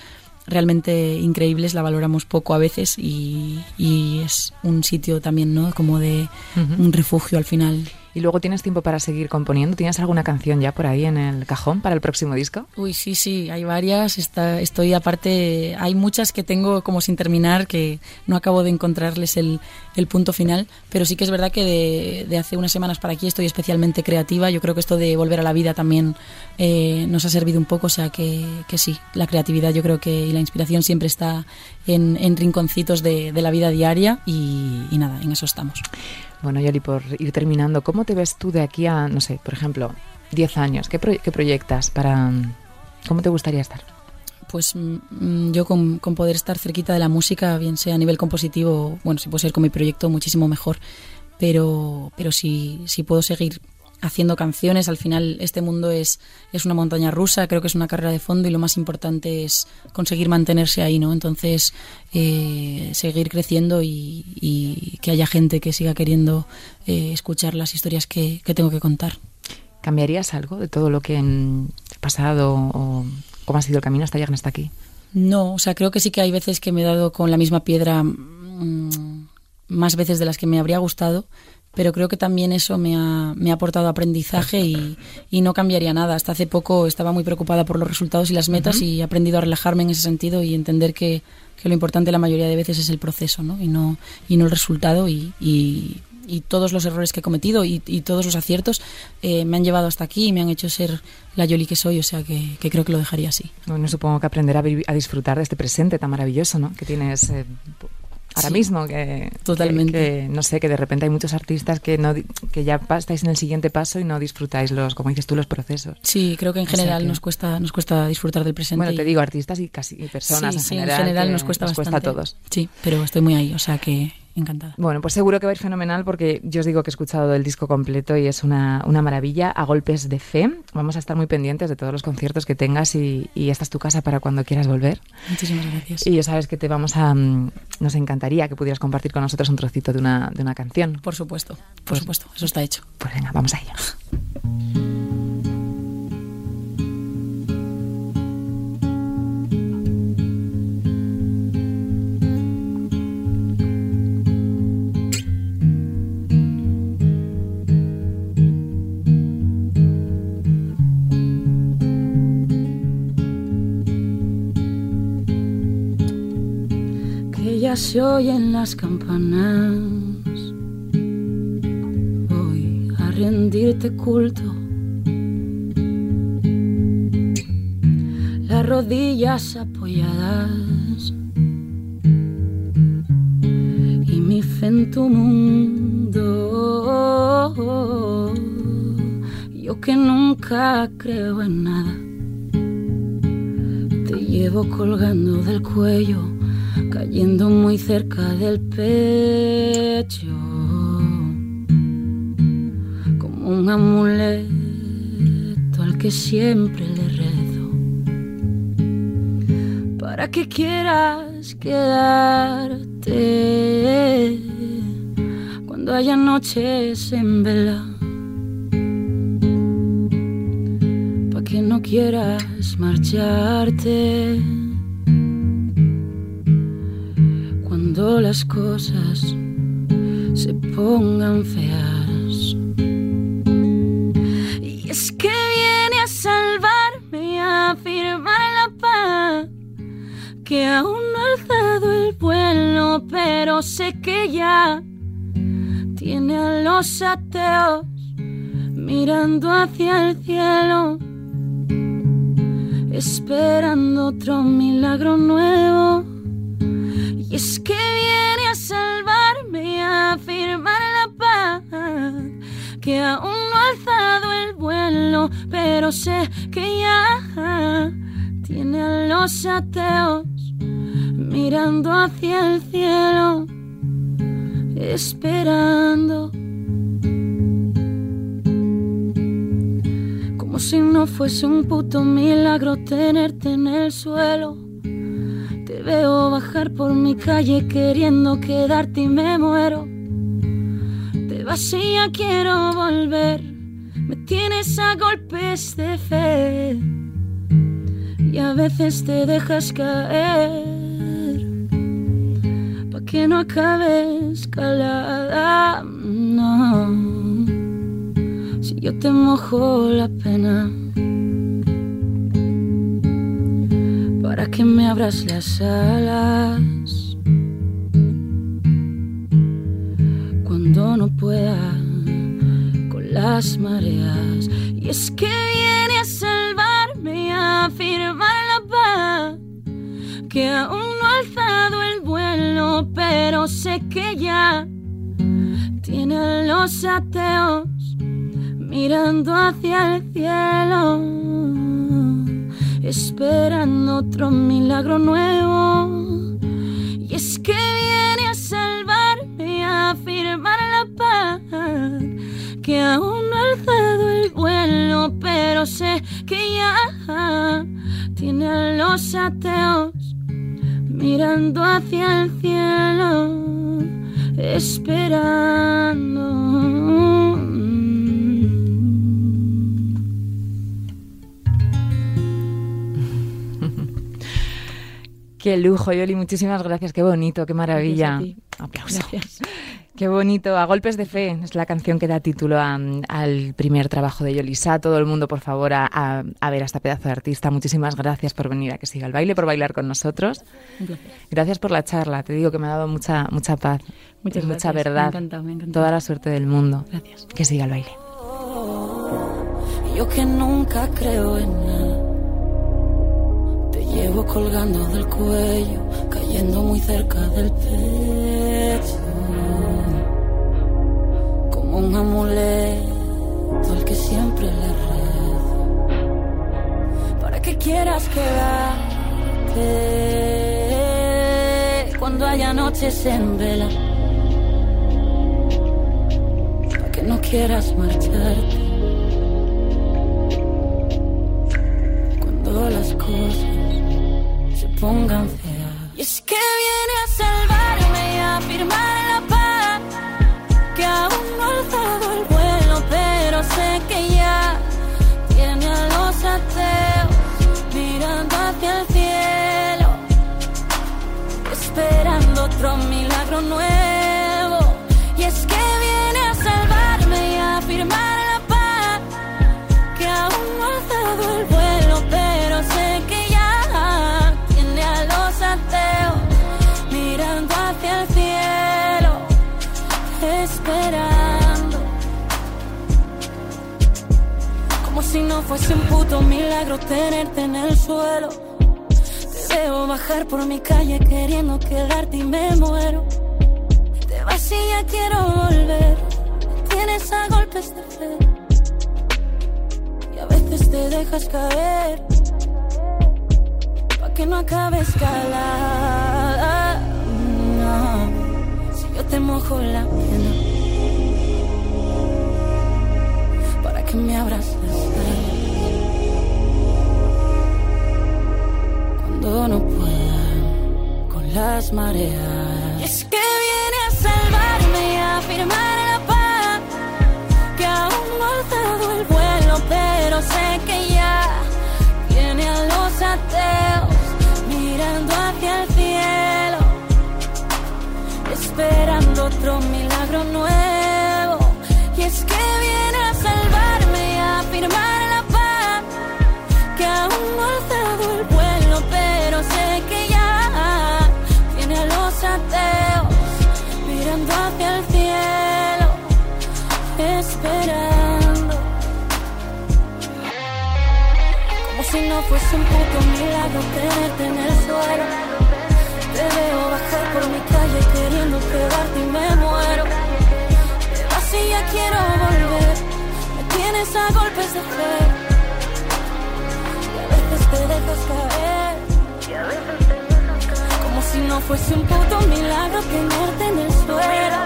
realmente increíbles, la valoramos poco a veces y, y es un sitio también, ¿no? Como de un refugio al final. ¿Y luego tienes tiempo para seguir componiendo? ¿Tienes alguna canción ya por ahí en el cajón para el próximo disco? Uy, sí, sí, hay varias. Está, estoy aparte, hay muchas que tengo como sin terminar, que no acabo de encontrarles el, el punto final, pero sí que es verdad que de, de, hace unas semanas para aquí estoy especialmente creativa. Yo creo que esto de volver a la vida también eh, nos ha servido un poco, o sea que, que, sí, la creatividad yo creo que y la inspiración siempre está en, en rinconcitos de, de, la vida diaria y, y nada, en eso estamos. Bueno, Yoli, por ir terminando, ¿cómo te ves tú de aquí a, no sé, por ejemplo, 10 años? ¿Qué, proyectas para... ¿Cómo te gustaría estar? Pues mm, yo con, poder estar cerquita de la música, bien sea a nivel compositivo, bueno, si puedo ser con mi proyecto, muchísimo mejor. Pero, pero si, si puedo seguir haciendo canciones. Al final este mundo es, es una montaña rusa, creo que es una carrera de fondo y lo más importante es conseguir mantenerse ahí, ¿no? Entonces, eh, seguir creciendo y, que haya gente que siga queriendo eh, escuchar las historias que, tengo que contar. ¿Cambiarías algo de todo lo que ha pasado o cómo ha sido el camino hasta llegar hasta aquí? No, o sea, creo que sí que hay veces que me he dado con la misma piedra mm, más veces de las que me habría gustado, pero creo que también eso me ha, me ha aportado aprendizaje y, y, no cambiaría nada. Hasta hace poco estaba muy preocupada por los resultados y las metas y he aprendido a relajarme en ese sentido y entender que, que, lo importante la mayoría de veces es el proceso ¿no? Y, no, y no el resultado y, y y todos los errores que he cometido y, y todos los aciertos eh, me han llevado hasta aquí y me han hecho ser la Yoli que soy, o sea que, que creo que lo dejaría así. Bueno, supongo que aprender a, a, disfrutar de este presente tan maravilloso, ¿no? Que tienes eh, ahora sí, mismo que totalmente. que, que, no sé que de repente hay muchos artistas que no que ya estáis en el siguiente paso y no disfrutáis los como dices tú los procesos. Sí creo que en general o sea que... nos cuesta nos cuesta disfrutar del presente bueno te digo artistas y casi y personas sí, en sí, general, en general nos cuesta nos bastante cuesta a todos. Sí pero estoy muy ahí o sea que encantada. Bueno, pues seguro que va a ir fenomenal porque yo os digo que he escuchado el disco completo y es una, una maravilla a golpes de fe. Vamos a estar muy pendientes de todos los conciertos que tengas y, y, esta es tu casa para cuando quieras volver. Muchísimas gracias. Y ya sabes que te vamos a... mm, Nos encantaría que pudieras compartir con nosotros un trocito de una, de una canción. Por supuesto, por pues, supuesto, eso está hecho. Pues venga, vamos a ello. se oyen las campanas. Voy a rendirte culto. Las rodillas apoyadas y mi fe en tu mundo. Yo que nunca creo en nada, te llevo colgando del cuello cayendo muy cerca del pecho, como un amuleto al que siempre le rezo, para que quieras quedarte cuando haya noches en vela. Para que no quieras marcharte. Cuando las cosas se pongan feas. Y es que viene a salvarme a firmar la paz, que aún no ha alzado el vuelo, pero sé que ya tiene a los ateos mirando hacia el cielo, esperando otro milagro nuevo. Es que viene a salvarme a firmar la paz, que aún no ha alzado el vuelo, pero sé que ya tiene a los ateos mirando hacia el cielo, esperando. Como si no fuese un puto milagro tenerte en el suelo veo bajar por mi calle queriendo quedarte y me muero. Te ya quiero volver. Me tienes a golpes de fe. Y a veces te dejas caer. Pa' que no acabe escalada. No. Si yo te mojo la pena. Para que me abras las alas cuando no pueda con las mareas. Y es que viene a salvarme a firmar la paz, que aún no ha alzado el vuelo, pero sé que ya tiene a los ateos mirando hacia el cielo esperando otro milagro nuevo. Y es que viene a salvarme, a firmar la paz, que aún no ha alzado el vuelo, pero sé que ya tiene a los ateos mirando hacia el cielo, esperando. Qué lujo, Yoli. Muchísimas gracias. Qué bonito, qué maravilla. Aplausos. Qué bonito, A Golpes de Fe es la canción que da título al primer trabajo de Yolisa. Todo el mundo, por favor, a, a, ver a esta pedazo de artista. Muchísimas gracias por venir a que siga el baile, por bailar con nosotros. Gracias por la charla, te digo que me ha dado mucha, mucha paz, Muchas mucha verdad. Me encanta, me encanta. Toda la suerte del mundo. Gracias. Que siga el baile. Yo que nunca creo en nada. Llevo colgando del cuello, cayendo muy cerca del pecho. Un amuleto al que siempre le rezo. Para que quieras quedarte cuando haya noches en vela. Para que no quieras marcharte cuando las cosas y es que viene a salvarme y a firmar la paz que aún el vuelo, pero sé que ya tiene a los ateos mirando hacia el cielo, esperando otro milagro nuevo. Milagro tenerte en el suelo. Te veo bajar por mi calle queriendo quedarte y me muero. Te vas y ya quiero volver. tienes a golpes de fe. Y a veces te dejas caer. Pa' que no acabe escalada. No. Si yo te mojo la piel. Para que me abras no pueda con las mareas. Y es que viene a salvarme y a firmar milagro tenerte en el suelo. Te veo bajar por mi calle queriendo quedarte y me muero. Te vas ya quiero volver. Me tienes a golpes de fe. Y a veces te dejas caer. Como si no fuese un puto milagro tenerte en el suelo.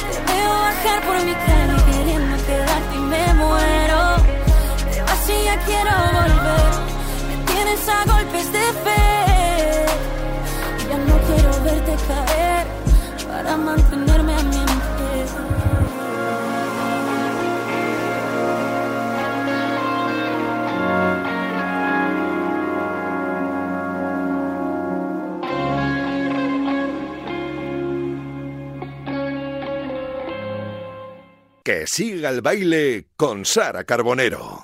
Te veo bajar por mi cara queriendo quedarte y me muero. Te vas ya quiero volver. A golpes de fe. Ya no quiero verte caer para mantenerme a mi Que siga el baile con Sara Carbonero.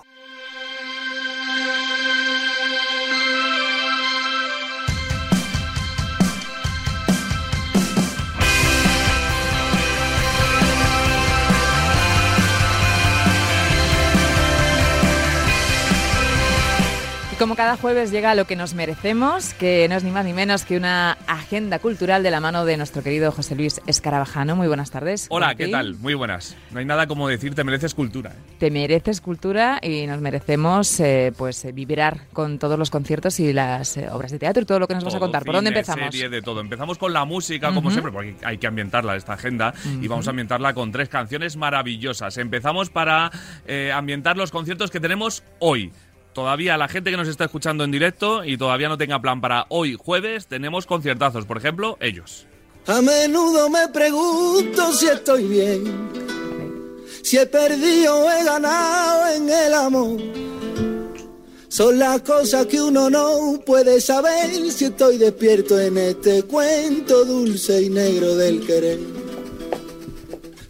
Como cada jueves llega lo que nos merecemos, que no es ni más ni menos que una agenda cultural de la mano de nuestro querido José Luis Escarabajano. Muy buenas tardes. Hola, ¿qué tal? Muy buenas. No hay nada como decir te mereces cultura. ¿eh? Te mereces cultura y nos merecemos eh, pues eh, vibrar con todos los conciertos y las obras de teatro y todo lo que nos vas a contar. ¿Por dónde empezamos? Serie, de todo. Empezamos con la música, como siempre, porque hay que ambientarla esta agenda y vamos a ambientarla con tres canciones maravillosas. Empezamos para ambientar los conciertos que tenemos hoy todavía la gente que nos está escuchando en directo y todavía no tenga plan para hoy jueves, tenemos conciertazos, por ejemplo, ellos. A menudo me pregunto si estoy bien, si he perdido o he ganado en el amor. Son las cosas que uno no puede saber si estoy despierto en este cuento dulce y negro del querer.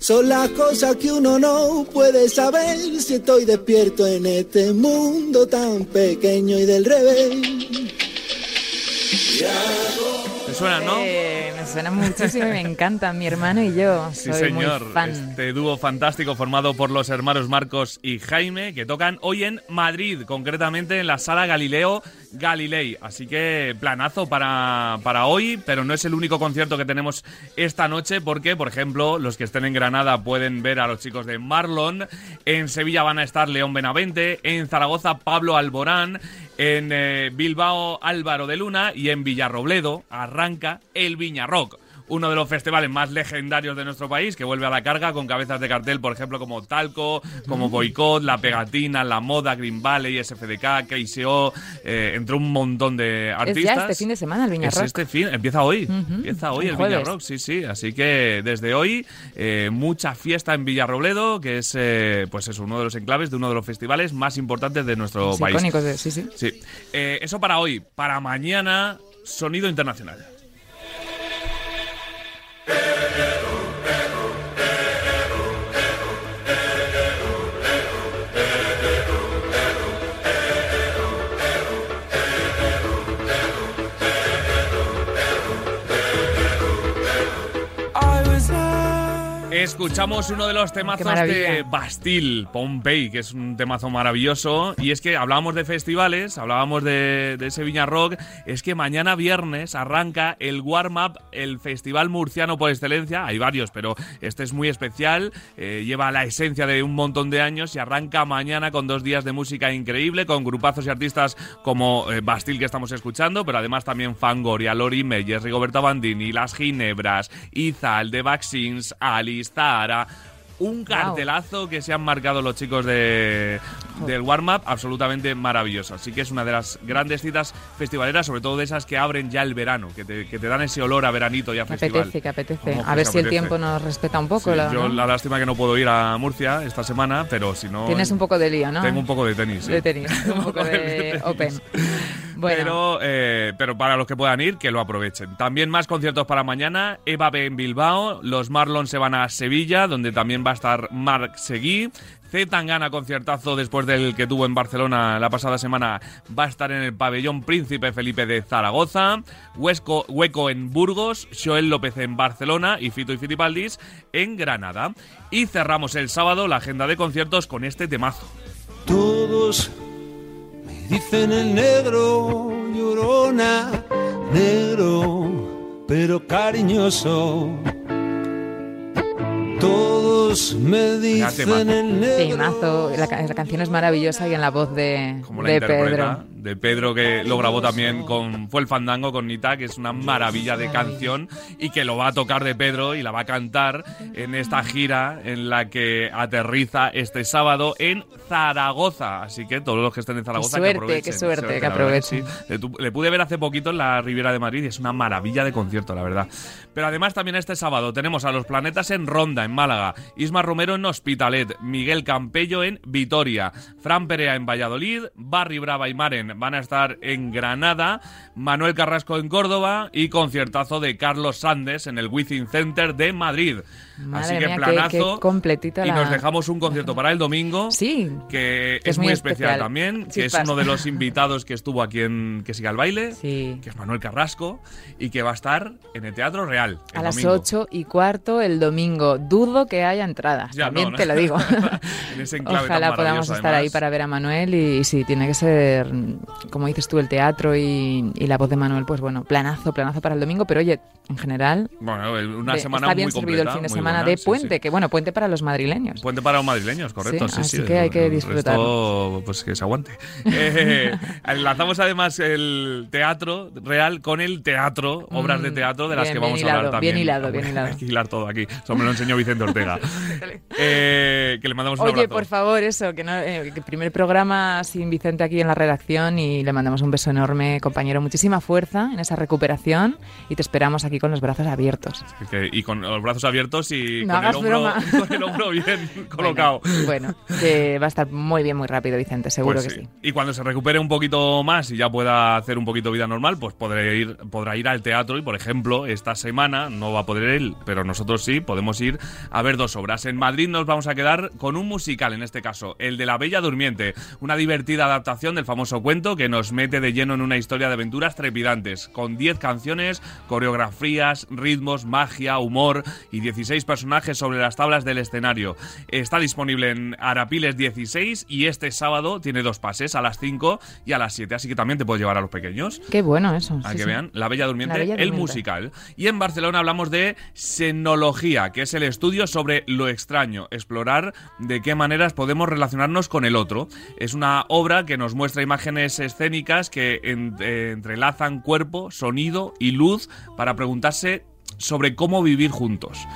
Son las cosas que uno no puede saber si estoy despierto en este mundo tan pequeño y del revés. ¿Te suena, no? Eh, me suena muchísimo y me encanta. Mi hermano y yo. Sí, soy señor. Muy fan. Este dúo fantástico formado por los hermanos Marcos y Jaime que tocan hoy en Madrid, concretamente en la sala Galileo Galilei. Así que planazo para, para hoy, pero no es el único concierto que tenemos esta noche porque, por ejemplo, los que estén en Granada pueden ver a los chicos de Marlon. En Sevilla van a estar León Benavente. En Zaragoza Pablo Alborán. En eh, Bilbao Álvaro de Luna. Y en Villarrobledo arranca el Viña Rock uno de los festivales más legendarios de nuestro país, que vuelve a la carga con cabezas de cartel, por ejemplo, como Talco, como Boicot, La Pegatina, La Moda, Green Valley, SFDK, KCO, eh, entre un montón de Es artistas. ya este fin de semana el Viña Es Rock. este fin, empieza hoy. Empieza hoy el el Viña. Rock, sí, sí. Así que desde hoy, eh, mucha fiesta en Villarrobledo, que es eh, pues es uno de los enclaves de uno de los festivales más importantes de nuestro país. icónicos sí, sí. Sí. Eh, eso para hoy. Para mañana, sonido internacional. Escuchamos uno de los temazos de Bastille, Pompey, que es un temazo maravilloso. Y es que hablábamos de festivales, hablábamos de, de ese Viña Rock. Es que mañana viernes arranca el Warm Up, el festival murciano por excelencia. Hay varios, pero este es muy especial. eh, lleva la esencia de un montón de años y arranca mañana con dos días de música increíble, con grupazos y artistas como eh, Bastille que estamos escuchando, pero además también Fangoria, Lori Meyers, Rigoberta Bandini, Las Ginebras, Izal, The Vaccines, Alice, Zahara. Un cartelazo que se han marcado los chicos de, del warm-up absolutamente maravilloso. Así que es una de las grandes citas festivaleras, sobre todo de esas que abren ya el verano, que te, que te dan ese olor a veranito y a Que festival. apetece, que apetece. A ver si el tiempo nos respeta un poco. Sí, la- yo ¿no? la lástima que no puedo ir a Murcia esta semana, pero si no... Tienes un poco de lío, ¿no? Tengo un poco de tenis. sí. de tenis, un poco de tenis. open. Bueno, Pero, eh, pero para los que puedan ir, que lo aprovechen. También más conciertos para mañana. Eva B en Bilbao. Los Marlon se van a Sevilla, donde también va a estar Marc Seguí. Z Tangana, conciertazo después del que tuvo en Barcelona la pasada semana, va a estar en el pabellón Príncipe Felipe de Zaragoza. Huesco, Hueco en Burgos. Joel López en Barcelona. Y Fito y Fitipaldis en Granada. Y cerramos el sábado la agenda de conciertos con este temazo. Todos dicen el negro, llorona, negro, pero cariñoso. Todos me dicen el negro. temazo. La, la canción es maravillosa y en la voz de, como de Pedro. De Pedro que lo grabó también con fue el fandango con Nita que es una maravilla de canción y que lo va a tocar de Pedro y la va a cantar en esta gira en la que aterriza este sábado en Zaragoza así que todos los que estén en Zaragoza suerte, que aprovechen qué suerte, que la verdad aprovechen. sí. le, le pude ver hace poquito en la Riviera de Madrid y es una maravilla de concierto la verdad pero además también este sábado tenemos a los planetas en Ronda en Málaga Isma Romero en Hospitalet Miguel Campello en Vitoria Fran Perea en Valladolid Barry Brava y Maren van a estar en Granada Manuel Carrasco en Córdoba y conciertazo de Carlos Sandes en el Wizzing Center de Madrid Madre así que mía, planazo qué completita y la- nos dejamos un concierto para el domingo Sí, que, Que es, es muy especial, especial. también, que es uno de los invitados que estuvo aquí en Que Siga el Baile, sí. que es Manuel Carrasco, y que va a estar en el Teatro Real. el A las domingo. ocho y cuarto el domingo. Dudo que haya entradas. Ya, También no, no. te lo digo. En ese Ojalá podamos estar ahí para ver a Manuel y, y sí, tiene que ser, como dices tú, el teatro y, y la voz de Manuel, pues bueno, planazo, planazo para el domingo, pero oye, en general, Bueno, una de- semana está bien muy servido el completa, fin de semana buena, de puente, sí. que bueno, puente para los madrileños. Puente para los madrileños, correcto. Sí, Sí, así sí, que hay el- que el disfrutar. pues que se aguante. Eh, enlazamos además el teatro real con el teatro, obras de Mm, teatro de las bien, que vamos a hablar hilado, también. bien hilado, bien hilado. Hay que hilar todo aquí. Eso me lo enseñó Vicente Ortega. Eh, que le mandamos un Oye, abrazo. por favor, eso, que, no, eh, que el primer programa sin Vicente aquí en la redacción y le mandamos un beso enorme, compañero. Muchísima fuerza en esa recuperación y te esperamos aquí con los brazos abiertos. y con los brazos abiertos y con, el hombro, con, el hombro, bien colocado. Bueno, que va a estar muy bien, muy rápido, Vicente, seguro pues que sí. Y cuando se recupere un poquito más y ya pueda hacer un poquito vida normal, pues podré ir, podrá ir al teatro y, por ejemplo, esta semana no va a poder ir, pero nosotros sí, podemos ir a ver dos obras. En Madrid nos vamos a quedar con un musical, en este caso, el de La Bella Durmiente, una divertida adaptación del famoso cuento que nos mete de lleno en una historia de aventuras trepidantes, con 10 canciones, coreografías, ritmos, magia, humor y 16 personajes sobre las tablas del escenario. Está disponible en Arapiles 16 y este sábado tiene dos pases, a las 5 y a las 7, así que también te puedes llevar a los pequeños. Qué bueno eso. A que vean, La Bella Durmiente, el musical. Y en Barcelona hablamos de Xenología, que es el estudio sobre lo extraño, explorar de qué maneras podemos relacionarnos con el otro. Es una obra que nos muestra imágenes escénicas que eh, entrelazan cuerpo, sonido y luz para preguntarse sobre cómo vivir juntos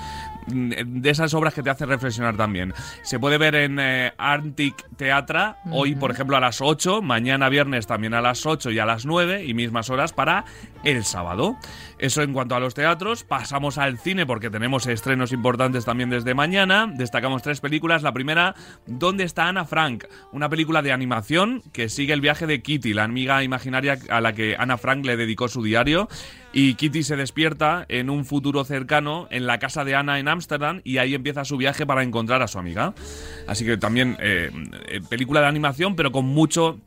de esas obras que te hacen reflexionar también. Se puede ver en eh, Antic Teatra, hoy por ejemplo a las 8, mañana viernes también a las 8 y a las 9 y mismas horas para el sábado. Eso en cuanto a los teatros, pasamos al cine porque tenemos estrenos importantes también desde mañana. Destacamos tres películas. La primera, ¿Dónde está Ana Frank? Una película de animación que sigue el viaje de Kitty, la amiga imaginaria a la que Ana Frank le dedicó su diario. Y Kitty se despierta en un futuro cercano en la casa de Ana en Ámsterdam y ahí empieza su viaje para encontrar a su amiga. Así que también eh, eh, película de animación, pero con mucho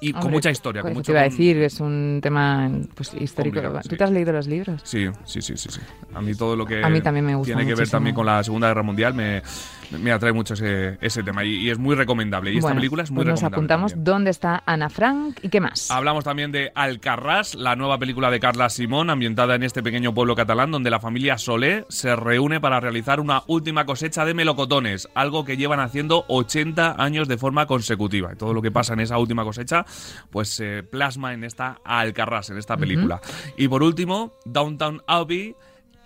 y con mucha historia. Con pues mucho, te iba a decir, es un tema pues, histórico. ¿Tú te has leído los libros? Sí, sí, sí, sí, sí. A mí todo lo que a mí también me gusta tiene que ver también con la Segunda Guerra Mundial me, me atrae mucho ese, ese tema y, es muy recomendable. Y esta película es muy pues recomendable. Nos apuntamos dónde está Ana Frank y qué más. Hablamos también de Alcarrás, la nueva película de Carla Simón, ambientada en este pequeño pueblo catalán donde la familia Solé se reúne para realizar una última cosecha de melocotones, algo que llevan haciendo 80 años de forma consecutiva. Y todo lo que pasa en esa última cosecha, pues se plasma en esta Alcarrás, en esta película. Y por último, Downtown Abbey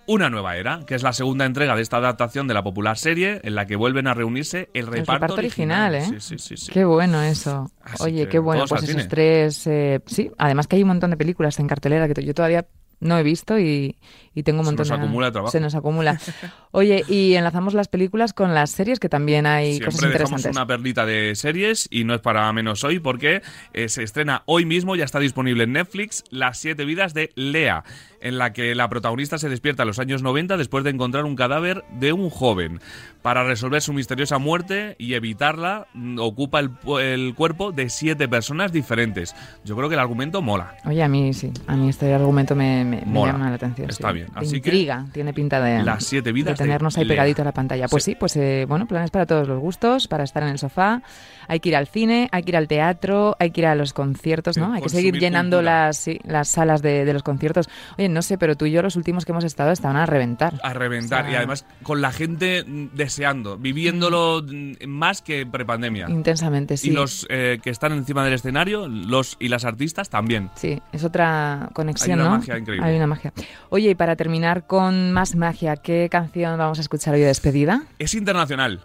una nueva era, que es la segunda entrega de esta adaptación de la popular serie en la que vuelven a reunirse el reparto, original. ¿eh? Sí, sí, sí, Qué bueno eso. Oye, qué bueno. Pues esos tres. Eh, sí, además que hay un montón de películas en cartelera que yo todavía no he visto y, tengo un montón se nos acumula trabajo. Se nos acumula. Oye, y enlazamos las películas con las series, que también hay Siempre cosas interesantes. dejamos una perlita de series y no es para menos hoy porque eh, se estrena hoy mismo, ya está disponible en Netflix, Las siete vidas de Lea en la que la protagonista se despierta en los años 90 después de encontrar un cadáver de un joven. Para resolver su misteriosa muerte y evitarla, mm, ocupa el, cuerpo de siete personas diferentes. Yo creo que el argumento mola. Oye, a mí sí, a mí este argumento me, llama la atención. Está bien. Así intriga, tiene pinta de, las siete vidas de tenernos ahí pegadito a la pantalla. Pues sí, pues eh, bueno, planes para todos los gustos, para estar en el sofá. Hay que ir al cine, hay que ir al teatro, hay que ir a los conciertos, ¿no? hay que seguir llenando las, las salas de, de los conciertos. Oye, no sé, pero tú y yo los últimos que hemos estado estaban a reventar. A reventar. y además con la gente deseando, viviéndolo más que prepandemia. Intensamente, sí. Y los eh, que están encima del escenario, los y las artistas también. Sí, es otra conexión, Hay una magia increíble. Hay una magia. Oye, y para terminar con más magia, ¿qué canción vamos a escuchar hoy de despedida? Es internacional.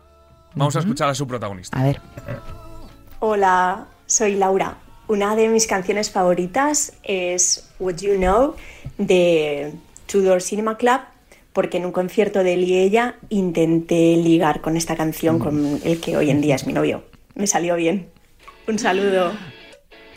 Vamos a escuchar a su protagonista. A ver. Hola, soy Laura. Una de mis canciones favoritas es What You Know de Tudor Cinema Club, porque en un concierto de él y ella intenté ligar con esta canción con el que hoy en día es mi novio. Me salió bien. Un saludo.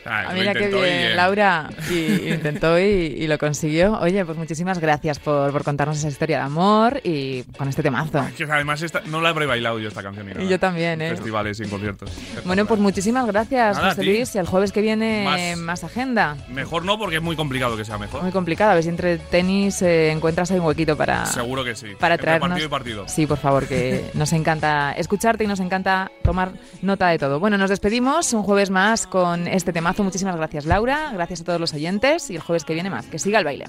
Ah, mira qué bien, Laura. Y, intentó y, lo consiguió. Oye, pues muchísimas gracias por, contarnos esa historia de amor y con este temazo. que además no la habré bailado yo esta canción. Y yo también, ¿eh? festivales y en conciertos. Bueno, pues muchísimas gracias, José Luis. Y el jueves que viene más, agenda. Mejor no, porque es muy complicado que sea mejor. Muy complicado. A ver si entre tenis eh, encuentras ahí un huequito para. Seguro que sí. Para traernos. partido y partido. Sí, por favor, que nos encanta escucharte y nos encanta tomar nota de todo. Bueno, nos despedimos un jueves más con este Muchísimas gracias, Laura. Gracias a todos los oyentes y el jueves que viene más. Que siga el baile.